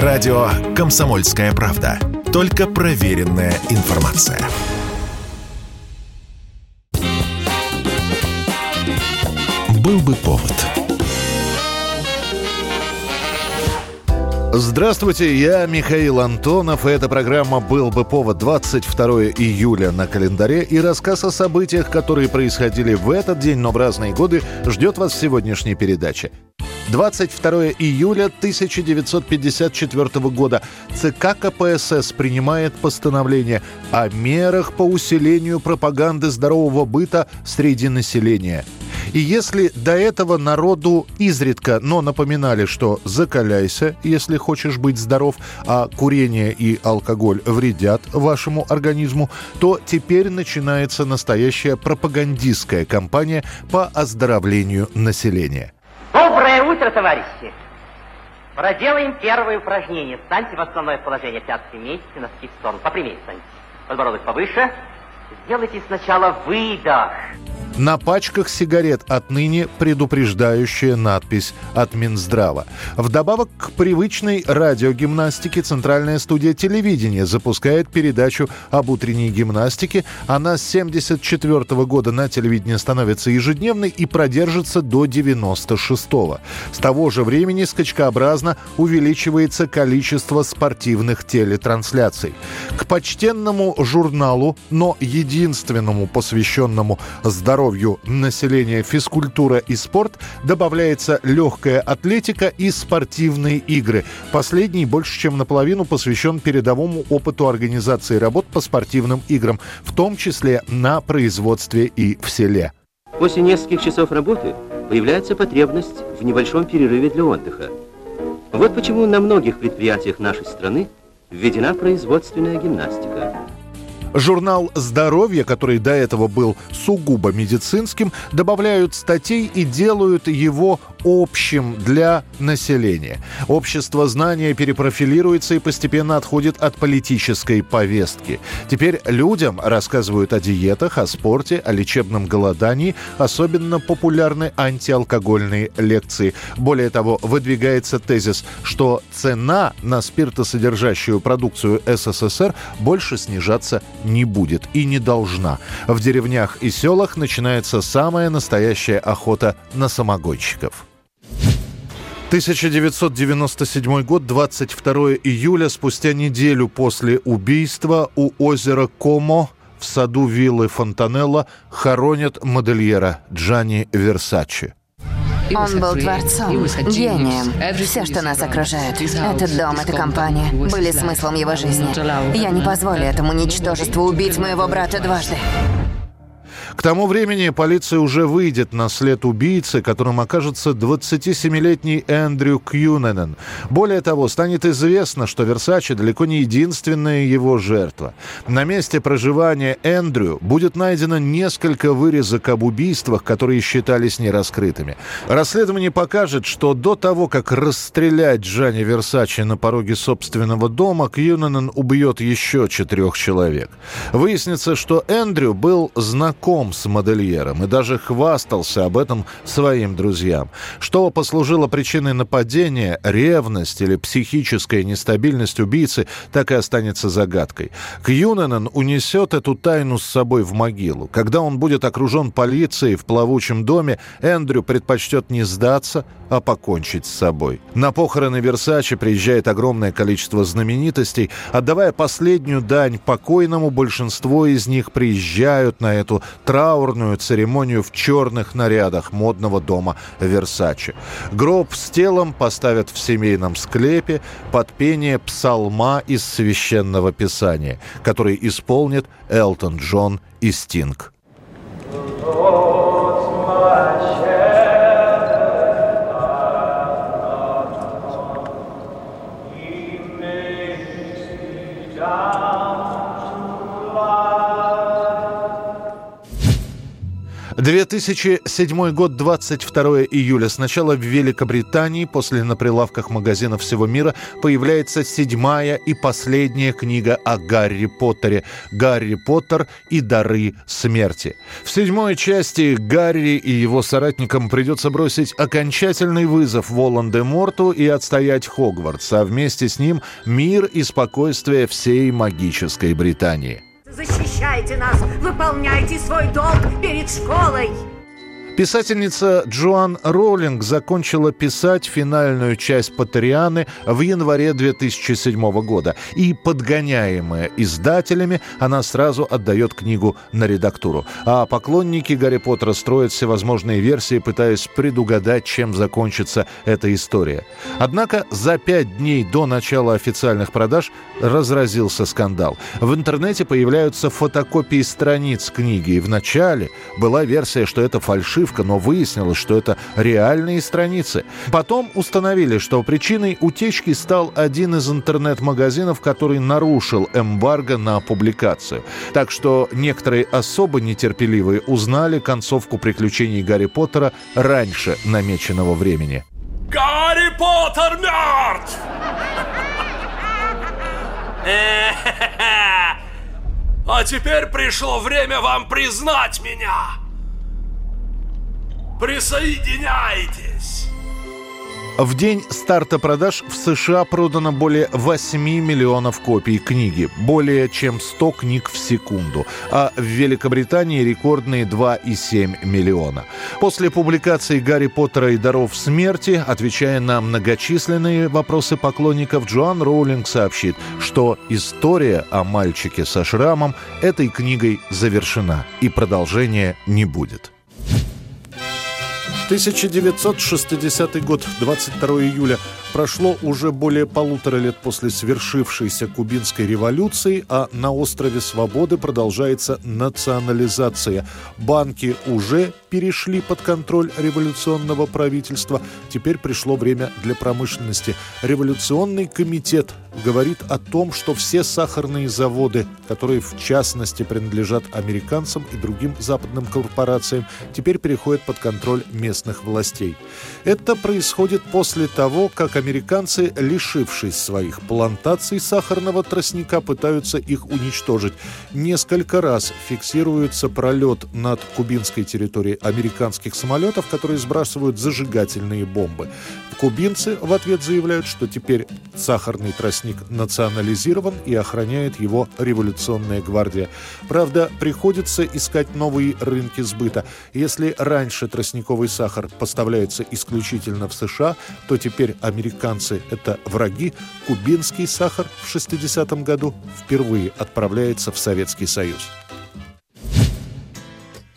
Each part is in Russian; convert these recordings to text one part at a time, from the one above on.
Радио «Комсомольская правда». Только проверенная информация. Был бы повод. Здравствуйте, я Михаил Антонов, и эта программа «Был бы повод» 22 июля на календаре, и рассказ о событиях, которые происходили в этот день, но в разные годы, ждет вас в сегодняшней передаче. 22 июля 1954 года ЦК КПСС принимает постановление о мерах по усилению пропаганды здорового быта среди населения. И если до этого народу изредка, но напоминали, что закаляйся, если хочешь быть здоров, а курение и алкоголь вредят вашему организму, то теперь начинается настоящая пропагандистская кампания по оздоровлению населения. Доброе утро, товарищи! Проделаем первое упражнение. Встаньте в основное положение. Пятки вместе, носки в сторону. Попрямее встаньте. Подбородок повыше. Сделайте сначала выдох. На пачках сигарет отныне предупреждающая надпись от Минздрава. Вдобавок к привычной радиогимнастике Центральная студия телевидения запускает передачу об утренней гимнастике. Она с 74 года на телевидении становится ежедневной и продержится до 96 -го. С того же времени скачкообразно увеличивается количество спортивных телетрансляций. К почтенному журналу, но единственному посвященному здоровью здоровью населения физкультура и спорт добавляется легкая атлетика и спортивные игры. Последний больше чем наполовину посвящен передовому опыту организации работ по спортивным играм, в том числе на производстве и в селе. После нескольких часов работы появляется потребность в небольшом перерыве для отдыха. Вот почему на многих предприятиях нашей страны введена производственная гимнастика. Журнал «Здоровье», который до этого был сугубо медицинским, добавляют статей и делают его общим для населения. Общество знания перепрофилируется и постепенно отходит от политической повестки. Теперь людям рассказывают о диетах, о спорте, о лечебном голодании. Особенно популярны антиалкогольные лекции. Более того, выдвигается тезис, что цена на спиртосодержащую продукцию СССР больше снижаться не будет и не должна. В деревнях и селах начинается самая настоящая охота на самогонщиков. 1997 год, 22 июля, спустя неделю после убийства у озера Комо в саду виллы Фонтанелла хоронят модельера Джани Версачи. Он был творцом, гением. Все, что нас окружает. Этот дом, эта компания, были смыслом его жизни. Я не позволю этому ничтожеству убить моего брата дважды. К тому времени полиция уже выйдет на след убийцы, которым окажется 27-летний Эндрю Кьюненен. Более того, станет известно, что Версачи далеко не единственная его жертва. На месте проживания Эндрю будет найдено несколько вырезок об убийствах, которые считались нераскрытыми. Расследование покажет, что до того, как расстрелять Джани Версачи на пороге собственного дома, Кьюненен убьет еще четырех человек. Выяснится, что Эндрю был знаком знаком с модельером и даже хвастался об этом своим друзьям. Что послужило причиной нападения, ревность или психическая нестабильность убийцы, так и останется загадкой. Кьюненен унесет эту тайну с собой в могилу. Когда он будет окружен полицией в плавучем доме, Эндрю предпочтет не сдаться, а покончить с собой. На похороны Версачи приезжает огромное количество знаменитостей. Отдавая последнюю дань покойному, большинство из них приезжают на эту траурную церемонию в черных нарядах модного дома Версачи. Гроб с телом поставят в семейном склепе под пение псалма из священного писания, который исполнит Элтон Джон и Стинг. 2007 год, 22 июля. Сначала в Великобритании, после на прилавках магазинов всего мира, появляется седьмая и последняя книга о Гарри Поттере. «Гарри Поттер и дары смерти». В седьмой части Гарри и его соратникам придется бросить окончательный вызов Волан-де-Морту и отстоять Хогвартс, а вместе с ним мир и спокойствие всей магической Британии. Защищайте нас, выполняйте свой долг перед школой. Писательница Джоан Роулинг закончила писать финальную часть «Патерианы» в январе 2007 года. И, подгоняемая издателями, она сразу отдает книгу на редактуру. А поклонники Гарри Поттера строят всевозможные версии, пытаясь предугадать, чем закончится эта история. Однако за пять дней до начала официальных продаж разразился скандал. В интернете появляются фотокопии страниц книги, и в начале была версия, что это фальшивка фальшивка, но выяснилось, что это реальные страницы. Потом установили, что причиной утечки стал один из интернет-магазинов, который нарушил эмбарго на публикацию. Так что некоторые особо нетерпеливые узнали концовку приключений Гарри Поттера раньше намеченного времени. Гарри Поттер мертв! А теперь пришло время вам признать меня! Присоединяйтесь! В день старта продаж в США продано более 8 миллионов копий книги, более чем 100 книг в секунду, а в Великобритании рекордные 2,7 миллиона. После публикации «Гарри Поттера и даров смерти», отвечая на многочисленные вопросы поклонников, Джоан Роулинг сообщит, что история о мальчике со шрамом этой книгой завершена и продолжения не будет. 1960 год, 22 июля. Прошло уже более полутора лет после свершившейся кубинской революции, а на острове Свободы продолжается национализация. Банки уже перешли под контроль революционного правительства. Теперь пришло время для промышленности. Революционный комитет говорит о том, что все сахарные заводы, которые в частности принадлежат американцам и другим западным корпорациям, теперь переходят под контроль местных властей. Это происходит после того, как американцы, лишившись своих плантаций сахарного тростника, пытаются их уничтожить. Несколько раз фиксируется пролет над кубинской территорией американских самолетов, которые сбрасывают зажигательные бомбы. Кубинцы в ответ заявляют, что теперь сахарный тростник национализирован и охраняет его революционная гвардия. Правда, приходится искать новые рынки сбыта. Если раньше тростниковый сахар поставляется исключительно в США, то теперь американцы – это враги. Кубинский сахар в 60-м году впервые отправляется в Советский Союз.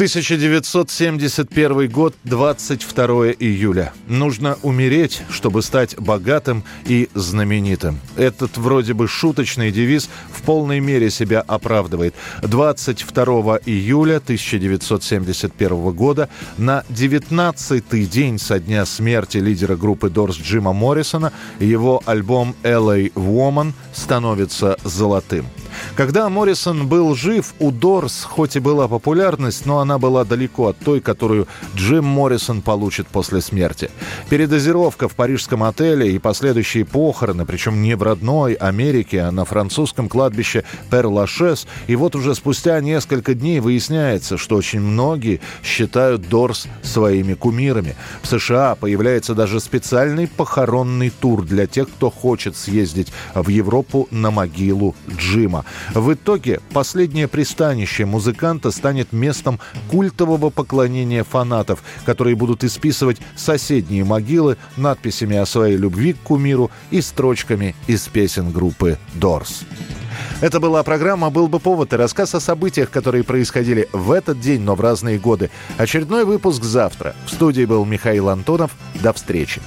1971 год, 22 июля. Нужно умереть, чтобы стать богатым и знаменитым. Этот вроде бы шуточный девиз в полной мере себя оправдывает. 22 июля 1971 года на 19-й день со дня смерти лидера группы Doors Джима Моррисона его альбом «LA Woman» становится золотым. Когда Моррисон был жив, у Дорс хоть и была популярность, но она была далеко от той, которую Джим Моррисон получит после смерти. Передозировка в парижском отеле и последующие похороны, причем не в родной Америке, а на французском кладбище Пер-Лашес. И вот уже спустя несколько дней выясняется, что очень многие считают Дорс своими кумирами. В США появляется даже специальный похоронный тур для тех, кто хочет съездить в Европу на могилу Джима. В итоге последнее пристанище музыканта станет местом культового поклонения фанатов, которые будут исписывать соседние могилы надписями о своей любви к кумиру и строчками из песен группы Doors. Это была программа «Был бы повод» и рассказ о событиях, которые происходили в этот день, но в разные годы. Очередной выпуск завтра. В студии был Михаил Антонов. До встречи.